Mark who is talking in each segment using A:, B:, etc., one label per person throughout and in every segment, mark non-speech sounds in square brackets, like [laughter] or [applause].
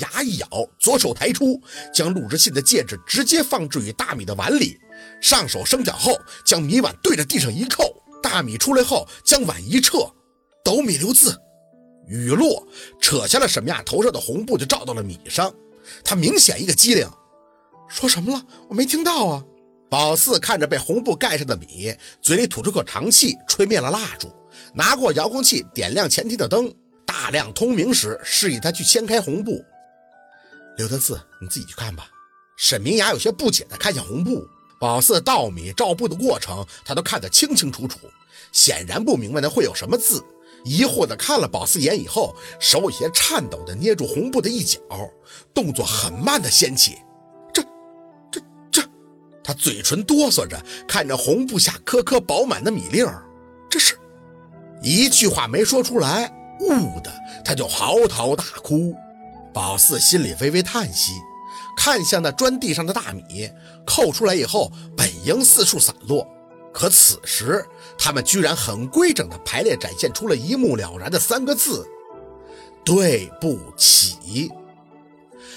A: 牙一咬，左手抬出，将陆之信的戒指直接放置于大米的碗里，上手升脚后，将米碗对着地上一扣，大米出来后，将碗一撤，斗米留字。雨落，扯下了沈明雅头上的红布，就罩到了米上。他明显一个机灵，说什么了？我没听到啊！宝四看着被红布盖上的米，嘴里吐出口长气，吹灭了蜡烛，拿过遥控器点亮前厅的灯，大亮通明时，示意他去掀开红布。留的字你自己去看吧。沈明雅有些不解地看向红布，宝四稻米照布的过程，他都看得清清楚楚，显然不明白那会有什么字。疑惑地看了宝四眼以后，手有些颤抖地捏住红布的一角，动作很慢地掀起。这、这、这……他嘴唇哆嗦着看着红布下颗颗饱满的米粒儿，这是一句话没说出来，呜的他就嚎啕大哭。宝四心里微微叹息，看向那砖地上的大米，扣出来以后本应四处散落，可此时他们居然很规整的排列，展现出了一目了然的三个字：“对不起。”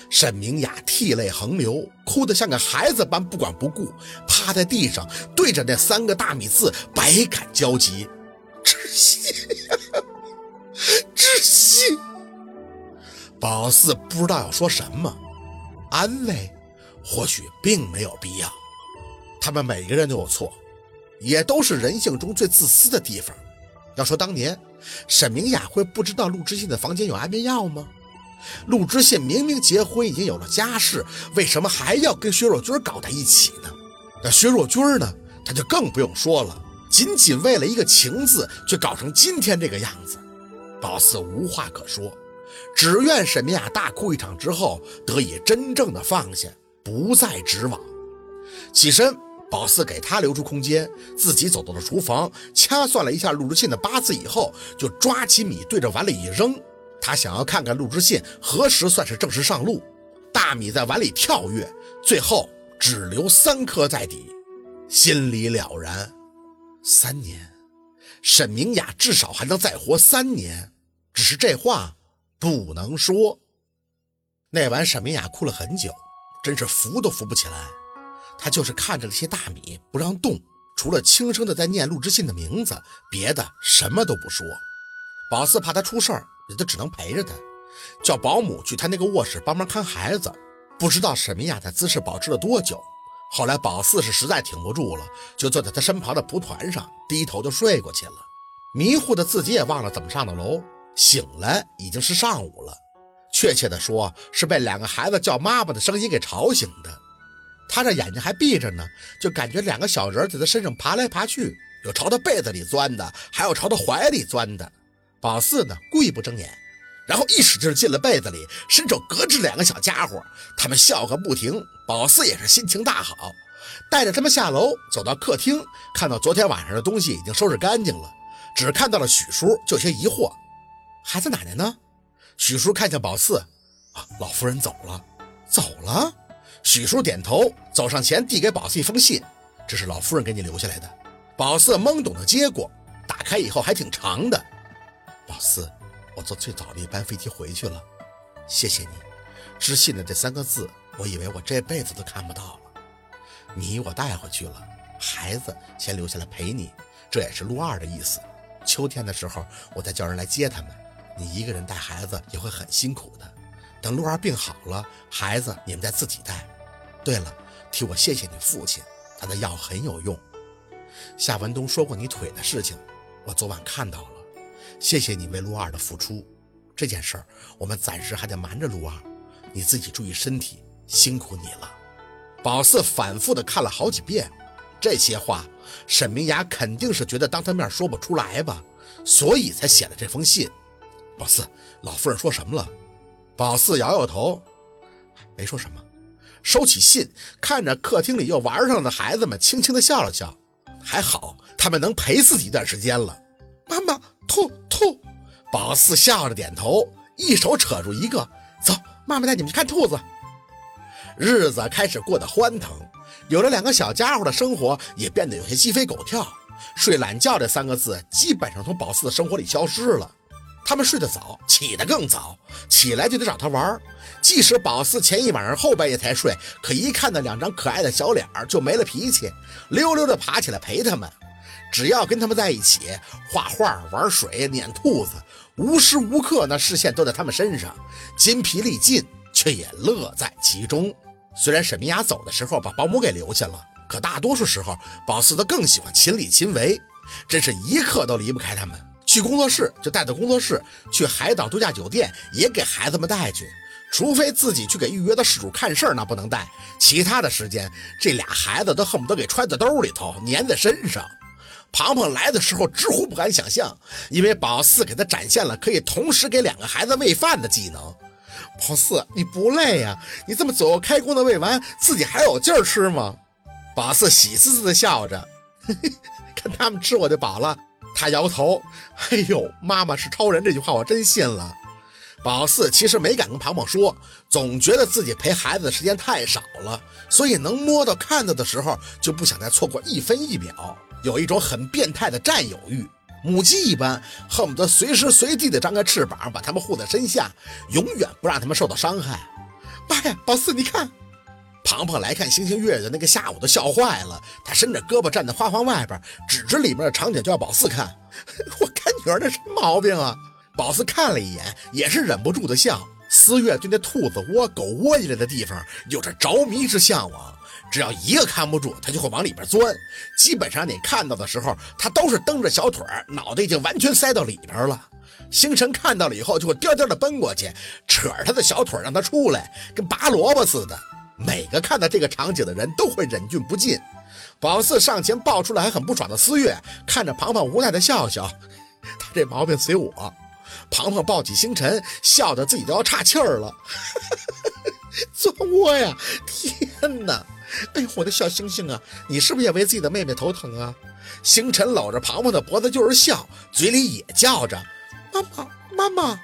A: 沈明雅涕泪横流，哭得像个孩子般不管不顾，趴在地上对着那三个大米字百感交集：“ [laughs] 窒息，窒息。”宝四不知道要说什么，安慰或许并没有必要。他们每个人都有错，也都是人性中最自私的地方。要说当年，沈明雅会不知道陆之信的房间有安眠药吗？陆之信明明结婚已经有了家室，为什么还要跟薛若君搞在一起呢？那薛若君呢？他就更不用说了，仅仅为了一个情字，却搞成今天这个样子。宝四无话可说。只愿沈明雅大哭一场之后，得以真正的放下，不再执往。起身，宝四给他留出空间，自己走到了厨房，掐算了一下陆之信的八字以后，就抓起米对着碗里一扔。他想要看看陆之信何时算是正式上路。大米在碗里跳跃，最后只留三颗在底，心里了然。三年，沈明雅至少还能再活三年。只是这话。不能说。那晚沈明雅哭了很久，真是扶都扶不起来。她就是看着那些大米不让动，除了轻声的在念陆之信的名字，别的什么都不说。宝四怕他出事儿，也就只能陪着他，叫保姆去他那个卧室帮忙看孩子。不知道沈明雅的姿势保持了多久。后来宝四是实在挺不住了，就坐在他身旁的蒲团上，低头就睡过去了，迷糊的自己也忘了怎么上的楼。醒来已经是上午了，确切的说是被两个孩子叫妈妈的声音给吵醒的。他这眼睛还闭着呢，就感觉两个小人在他身上爬来爬去，有朝他被子里钻的，还有朝他怀里钻的。宝四呢，故意不睁眼，然后一使劲进了被子里，伸手隔着两个小家伙，他们笑个不停。宝四也是心情大好，带着他们下楼，走到客厅，看到昨天晚上的东西已经收拾干净了，只看到了许叔，就有些疑惑。孩子奶奶呢？许叔看向宝四，啊，老夫人走了，走了。许叔点头，走上前递给宝四一封信，这是老夫人给你留下来的。宝四懵懂的接过，打开以后还挺长的。宝四，我坐最早的一班飞机回去了，谢谢你。知信的这三个字，我以为我这辈子都看不到了。你我带回去了，孩子先留下来陪你，这也是陆二的意思。秋天的时候，我再叫人来接他们。你一个人带孩子也会很辛苦的，等陆二病好了，孩子你们再自己带。对了，替我谢谢你父亲，他的药很有用。夏文东说过你腿的事情，我昨晚看到了。谢谢你为陆二的付出，这件事儿我们暂时还得瞒着陆二，你自己注意身体，辛苦你了。宝四反复的看了好几遍，这些话沈明雅肯定是觉得当他面说不出来吧，所以才写了这封信。宝四，老夫人说什么了？宝四摇摇头，没说什么。收起信，看着客厅里又玩上了的孩子们，轻轻的笑了笑。还好，他们能陪自己一段时间了。妈妈，兔兔。宝四笑着点头，一手扯住一个，走，妈妈带你们去看兔子。日子开始过得欢腾，有了两个小家伙的生活也变得有些鸡飞狗跳。睡懒觉这三个字基本上从宝四的生活里消失了。他们睡得早，起得更早，起来就得找他玩。即使宝四前一晚上后半夜才睡，可一看到两张可爱的小脸儿就没了脾气，溜溜的爬起来陪他们。只要跟他们在一起，画画、玩水、撵兔子，无时无刻那视线都在他们身上，筋疲力尽，却也乐在其中。虽然沈明雅走的时候把保姆给留下了，可大多数时候宝四都更喜欢亲力亲为，真是一刻都离不开他们。去工作室就带到工作室，去海岛度假酒店也给孩子们带去，除非自己去给预约的事主看事儿，那不能带。其他的时间，这俩孩子都恨不得给揣在兜里头，粘在身上。庞庞来的时候直呼不敢想象，因为宝四给他展现了可以同时给两个孩子喂饭的技能。宝四，你不累呀？你这么左右开弓的喂完，自己还有劲儿吃吗？宝四喜滋滋的笑着，嘿 [laughs] 嘿看他们吃我就饱了。他摇头，哎呦，妈妈是超人这句话我真信了。宝四其实没敢跟庞庞说，总觉得自己陪孩子的时间太少了，所以能摸到看到的时候就不想再错过一分一秒，有一种很变态的占有欲，母鸡一般，恨不得随时随地的张开翅膀把他们护在身下，永远不让他们受到伤害。妈呀，宝四你看。庞庞来看星星月月那个下午都笑坏了，他伸着胳膊站在花房外边，指着里面的场景叫宝四看。[laughs] 我看女儿那什么毛病啊？宝四看了一眼，也是忍不住的笑。思月对那兔子窝、狗窝一类的地方有着着迷之向往，只要一个看不住，他就会往里边钻。基本上你看到的时候，他都是蹬着小腿，脑袋已经完全塞到里边了。星辰看到了以后，就会颠颠的奔过去，扯着他的小腿让他出来，跟拔萝卜似的。每个看到这个场景的人都会忍俊不禁。宝四上前抱出了还很不爽的思月，看着庞庞无奈的笑笑，[laughs] 他这毛病随我。庞庞抱起星辰，笑得自己都要岔气儿了。[laughs] 钻窝呀！天哪！哎呦，我的小星星啊，你是不是也为自己的妹妹头疼啊？星辰搂着庞庞的脖子就是笑，嘴里也叫着妈妈妈妈。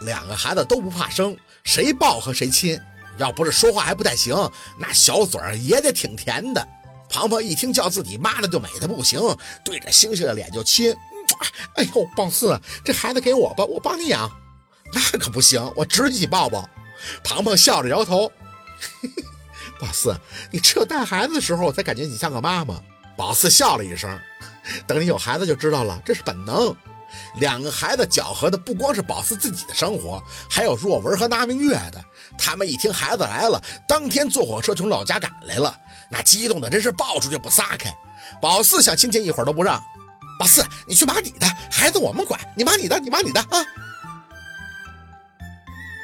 A: 两个孩子都不怕生，谁抱和谁亲。要不是说话还不太行，那小嘴儿也得挺甜的。庞庞一听叫自己妈的就美的不行，对着星星的脸就亲。哎呦，宝四，这孩子给我吧，我帮你养。那可不行，我直起抱抱。庞庞笑着摇头。[laughs] 宝四，你只有带孩子的时候，我才感觉你像个妈妈。宝四笑了一声，等你有孩子就知道了，这是本能。两个孩子搅和的不光是宝四自己的生活，还有若文和那明月的。他们一听孩子来了，当天坐火车从老家赶来了，那激动的真是抱出去不撒开。宝四想亲亲一会儿都不让。宝四，你去忙你的，孩子我们管，你忙你的，你忙你的啊。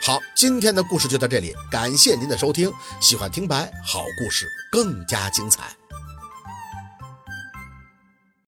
A: 好，今天的故事就到这里，感谢您的收听。喜欢听白好故事更加精彩。